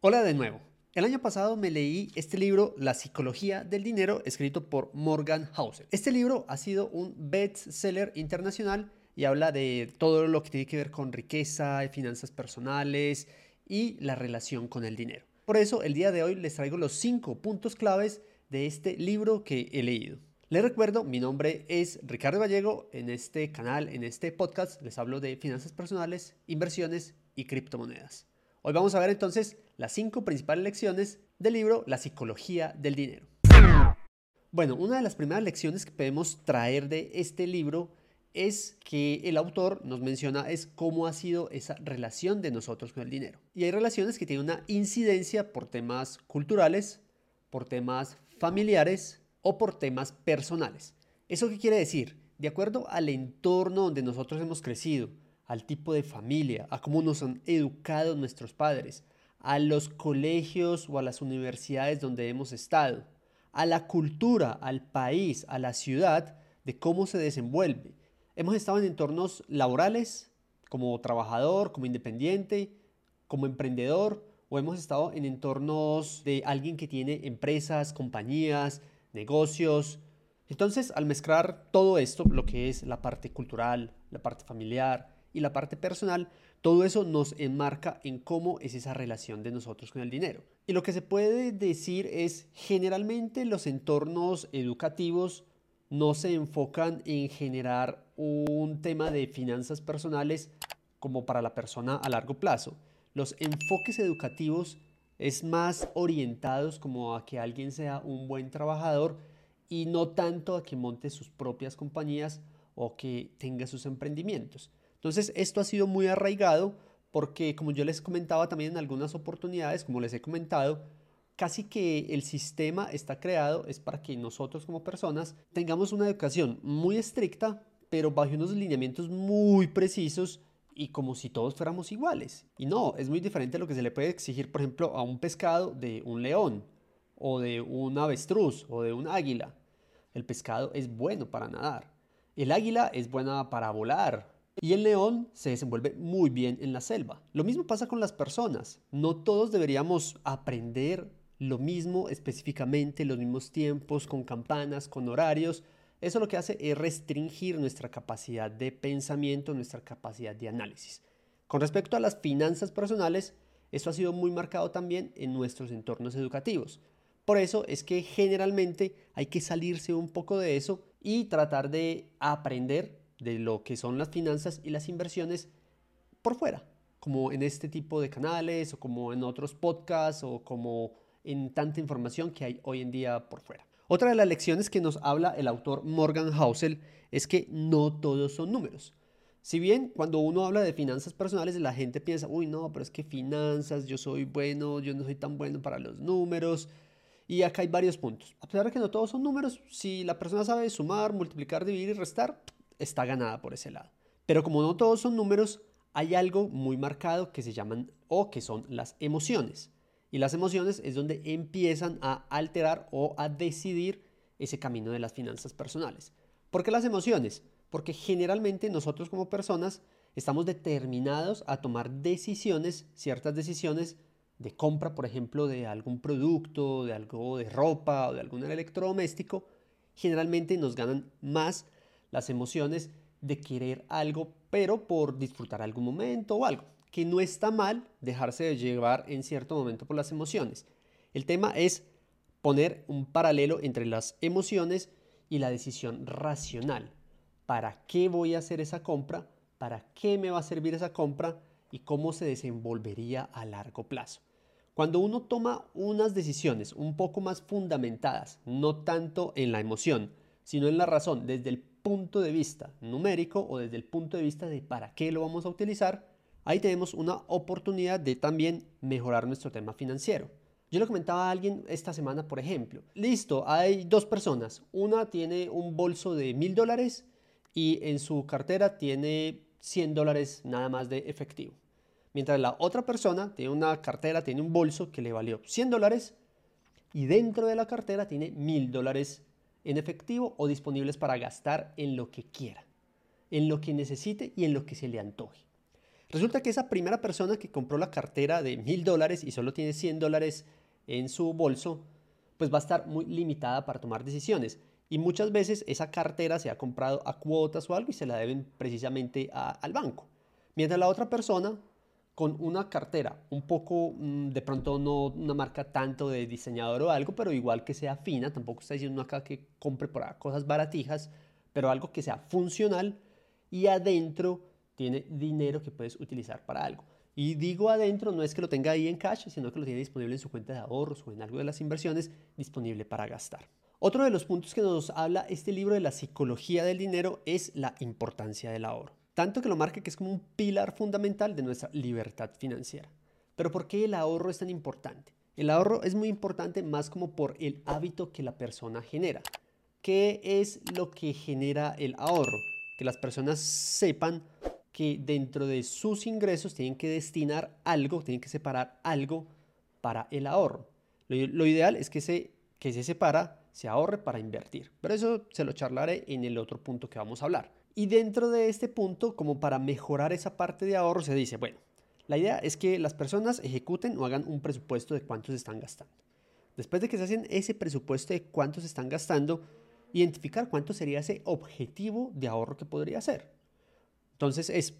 Hola de nuevo. El año pasado me leí este libro, La psicología del dinero, escrito por Morgan Housel. Este libro ha sido un bestseller internacional y habla de todo lo que tiene que ver con riqueza, finanzas personales y la relación con el dinero. Por eso, el día de hoy les traigo los cinco puntos claves de este libro que he leído. Les recuerdo, mi nombre es Ricardo Gallego. En este canal, en este podcast, les hablo de finanzas personales, inversiones y criptomonedas. Hoy vamos a ver entonces las cinco principales lecciones del libro La psicología del dinero. Bueno, una de las primeras lecciones que podemos traer de este libro es que el autor nos menciona es cómo ha sido esa relación de nosotros con el dinero. Y hay relaciones que tienen una incidencia por temas culturales, por temas familiares o por temas personales. ¿Eso qué quiere decir? De acuerdo al entorno donde nosotros hemos crecido, al tipo de familia, a cómo nos han educado nuestros padres, a los colegios o a las universidades donde hemos estado, a la cultura, al país, a la ciudad, de cómo se desenvuelve. Hemos estado en entornos laborales, como trabajador, como independiente, como emprendedor, o hemos estado en entornos de alguien que tiene empresas, compañías, negocios. Entonces, al mezclar todo esto, lo que es la parte cultural, la parte familiar, y la parte personal, todo eso nos enmarca en cómo es esa relación de nosotros con el dinero. Y lo que se puede decir es, generalmente los entornos educativos no se enfocan en generar un tema de finanzas personales como para la persona a largo plazo. Los enfoques educativos es más orientados como a que alguien sea un buen trabajador y no tanto a que monte sus propias compañías o que tenga sus emprendimientos. Entonces, esto ha sido muy arraigado porque, como yo les comentaba también en algunas oportunidades, como les he comentado, casi que el sistema está creado es para que nosotros como personas tengamos una educación muy estricta, pero bajo unos lineamientos muy precisos y como si todos fuéramos iguales. Y no, es muy diferente a lo que se le puede exigir, por ejemplo, a un pescado de un león o de un avestruz o de un águila. El pescado es bueno para nadar. El águila es buena para volar, y el león se desenvuelve muy bien en la selva. Lo mismo pasa con las personas. No todos deberíamos aprender lo mismo específicamente, los mismos tiempos, con campanas, con horarios. Eso lo que hace es restringir nuestra capacidad de pensamiento, nuestra capacidad de análisis. Con respecto a las finanzas personales, eso ha sido muy marcado también en nuestros entornos educativos. Por eso es que generalmente hay que salirse un poco de eso y tratar de aprender de lo que son las finanzas y las inversiones por fuera, como en este tipo de canales o como en otros podcasts o como en tanta información que hay hoy en día por fuera. Otra de las lecciones que nos habla el autor Morgan Housel es que no todos son números. Si bien cuando uno habla de finanzas personales la gente piensa, uy no, pero es que finanzas, yo soy bueno, yo no soy tan bueno para los números. Y acá hay varios puntos. A pesar de que no todos son números, si la persona sabe sumar, multiplicar, dividir y restar, está ganada por ese lado. Pero como no todos son números, hay algo muy marcado que se llaman o que son las emociones. Y las emociones es donde empiezan a alterar o a decidir ese camino de las finanzas personales. ¿Por qué las emociones? Porque generalmente nosotros como personas estamos determinados a tomar decisiones, ciertas decisiones de compra, por ejemplo, de algún producto, de algo de ropa o de algún electrodoméstico, generalmente nos ganan más las emociones de querer algo, pero por disfrutar algún momento o algo, que no está mal dejarse de llevar en cierto momento por las emociones. El tema es poner un paralelo entre las emociones y la decisión racional. ¿Para qué voy a hacer esa compra? ¿Para qué me va a servir esa compra? ¿Y cómo se desenvolvería a largo plazo? Cuando uno toma unas decisiones un poco más fundamentadas, no tanto en la emoción, sino en la razón, desde el punto de vista numérico o desde el punto de vista de para qué lo vamos a utilizar, ahí tenemos una oportunidad de también mejorar nuestro tema financiero. Yo le comentaba a alguien esta semana, por ejemplo, listo, hay dos personas, una tiene un bolso de mil dólares y en su cartera tiene 100 dólares nada más de efectivo. Mientras la otra persona tiene una cartera, tiene un bolso que le valió 100 dólares y dentro de la cartera tiene mil dólares en efectivo o disponibles para gastar en lo que quiera, en lo que necesite y en lo que se le antoje. Resulta que esa primera persona que compró la cartera de mil dólares y solo tiene 100 dólares en su bolso, pues va a estar muy limitada para tomar decisiones. Y muchas veces esa cartera se ha comprado a cuotas o algo y se la deben precisamente al banco. Mientras la otra persona, con una cartera un poco, mm, de pronto no una marca tanto de diseñador o algo, pero igual que sea fina, tampoco está diciendo acá que compre por cosas baratijas, pero algo que sea funcional y adentro tiene dinero que puedes utilizar para algo. Y digo adentro, no es que lo tenga ahí en cash, sino que lo tiene disponible en su cuenta de ahorros o en algo de las inversiones disponible para gastar. Otro de los puntos que nos habla este libro de la psicología del dinero es la importancia del ahorro. Tanto que lo marca que es como un pilar fundamental de nuestra libertad financiera. Pero ¿por qué el ahorro es tan importante? El ahorro es muy importante más como por el hábito que la persona genera. ¿Qué es lo que genera el ahorro? Que las personas sepan que dentro de sus ingresos tienen que destinar algo, tienen que separar algo para el ahorro. Lo, ideal es que se, que se separa, se ahorre para invertir. Pero eso se lo charlaré en el otro punto que vamos a hablar. Y dentro de este punto, como para mejorar esa parte de ahorro, se dice, bueno, la idea es que las personas ejecuten o hagan un presupuesto de cuánto están gastando. Después de que se hacen ese presupuesto de cuánto están gastando, identificar cuánto sería ese objetivo de ahorro que podría ser. Entonces es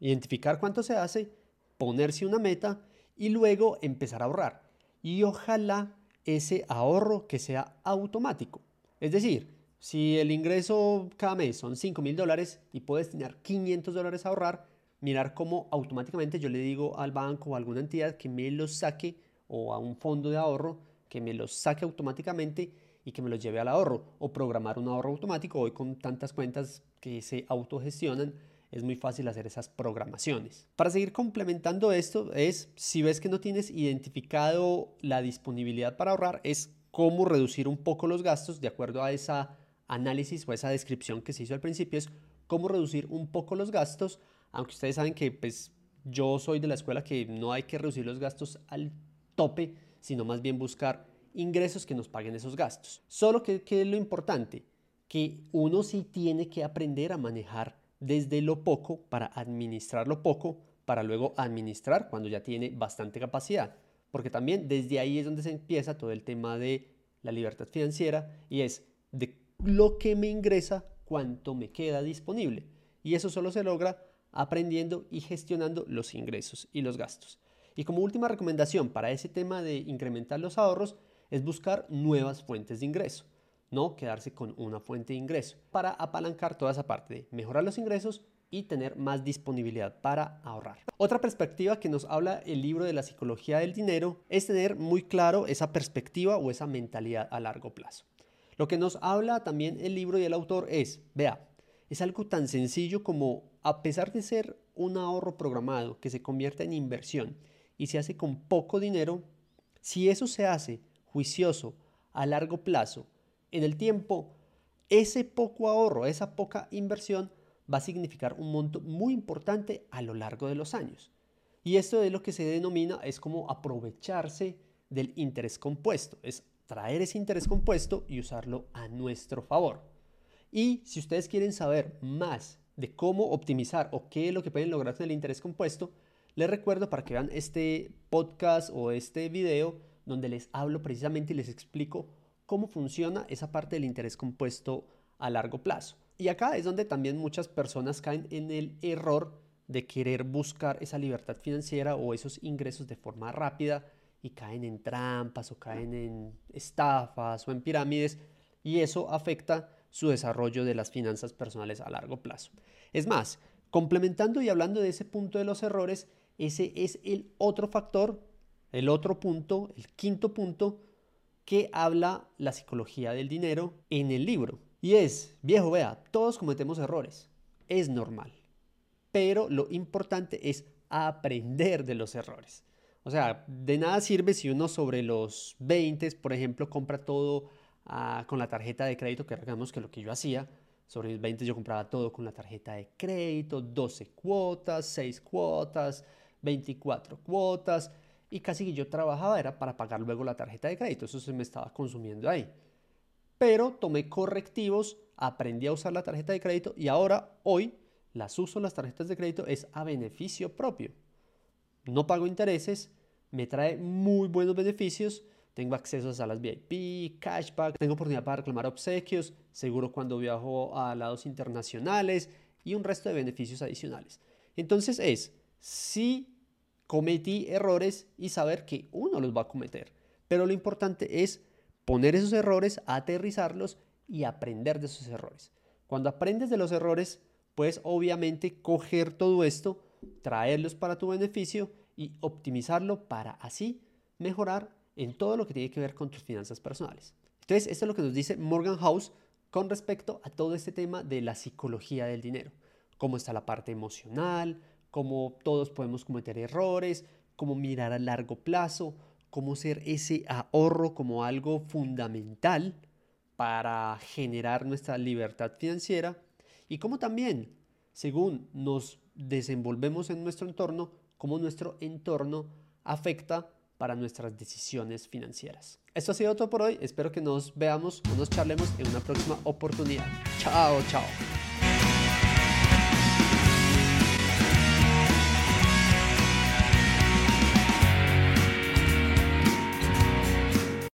identificar cuánto se hace, ponerse una meta y luego empezar a ahorrar. Y ojalá ese ahorro que sea automático. Es decir, si el ingreso cada mes son 5 mil dólares y puedes tener 500 dólares a ahorrar, mirar cómo automáticamente yo le digo al banco o a alguna entidad que me los saque o a un fondo de ahorro que me los saque automáticamente y que me los lleve al ahorro o programar un ahorro automático. Hoy con tantas cuentas que se autogestionan, es muy fácil hacer esas programaciones. Para seguir complementando esto es, si ves que no tienes identificado la disponibilidad para ahorrar, es cómo reducir un poco los gastos de acuerdo a esa análisis o esa descripción que se hizo al principio, es cómo reducir un poco los gastos, aunque ustedes saben que pues yo soy de la escuela que no hay que reducir los gastos al tope, sino más bien buscar ingresos que nos paguen esos gastos. Solo que, que es lo importante, que uno sí tiene que aprender a manejar desde lo poco para administrar lo poco, para luego administrar cuando ya tiene bastante capacidad. Porque también desde ahí es donde se empieza todo el tema de la libertad financiera y es de lo que me ingresa, cuánto me queda disponible. Y eso solo se logra aprendiendo y gestionando los ingresos y los gastos. Y como última recomendación para ese tema de incrementar los ahorros es buscar nuevas fuentes de ingreso no quedarse con una fuente de ingreso, para apalancar toda esa parte de mejorar los ingresos y tener más disponibilidad para ahorrar. Otra perspectiva que nos habla el libro de la psicología del dinero es tener muy claro esa perspectiva o esa mentalidad a largo plazo. Lo que nos habla también el libro y el autor es, vea, es algo tan sencillo como a pesar de ser un ahorro programado que se convierte en inversión y se hace con poco dinero, si eso se hace juicioso a largo plazo en el tiempo, ese poco ahorro, esa poca inversión va a significar un monto muy importante a lo largo de los años. Y esto es lo que se denomina, es como aprovecharse del interés compuesto, es traer ese interés compuesto y usarlo a nuestro favor. Y si ustedes quieren saber más de cómo optimizar o qué es lo que pueden lograr con el interés compuesto, les recuerdo para que vean este podcast o este video donde les hablo precisamente y les explico cómo funciona esa parte del interés compuesto a largo plazo. Y acá es donde también muchas personas caen en el error de querer buscar esa libertad financiera o esos ingresos de forma rápida y caen en trampas o caen en estafas o en pirámides y eso afecta su desarrollo de las finanzas personales a largo plazo. Es más, complementando y hablando de ese punto de los errores, ese es el otro factor, el otro punto, el quinto punto que habla la psicología del dinero en el libro. Y es, viejo, vea, todos cometemos errores. Es normal. Pero lo importante es aprender de los errores. O sea, de nada sirve si uno sobre los 20, por ejemplo, compra todo ah, con la tarjeta de crédito, que recordemos que lo que yo hacía, sobre mis 20 yo compraba todo con la tarjeta de crédito, 12 cuotas, 6 cuotas, 24 cuotas y casi que yo trabajaba era para pagar luego la tarjeta de crédito, eso se me estaba consumiendo ahí. Pero tomé correctivos, aprendí a usar la tarjeta de crédito y ahora, hoy, las uso las tarjetas de crédito es a beneficio propio. No pago intereses, me trae muy buenos beneficios, tengo acceso a salas VIP, cashback, tengo oportunidad para reclamar obsequios, seguro cuando viajo a lados internacionales y un resto de beneficios adicionales. Entonces es, si cometí errores y saber que uno los va a cometer, pero lo importante es poner esos errores, aterrizarlos y aprender de esos errores. Cuando aprendes de los errores, puedes obviamente coger todo esto, traerlos para tu beneficio y optimizarlo para así mejorar en todo lo que tiene que ver con tus finanzas personales. Entonces, esto es lo que nos dice Morgan House con respecto a todo este tema de la psicología del dinero. Cómo está la parte emocional, cómo todos podemos cometer errores, cómo mirar a largo plazo, cómo ser ese ahorro como algo fundamental para generar nuestra libertad financiera y cómo también, según nos desenvolvemos en nuestro entorno, cómo nuestro entorno afecta para nuestras decisiones financieras. Esto ha sido todo por hoy. Espero que nos veamos o nos charlemos en una próxima oportunidad. Chao, chao.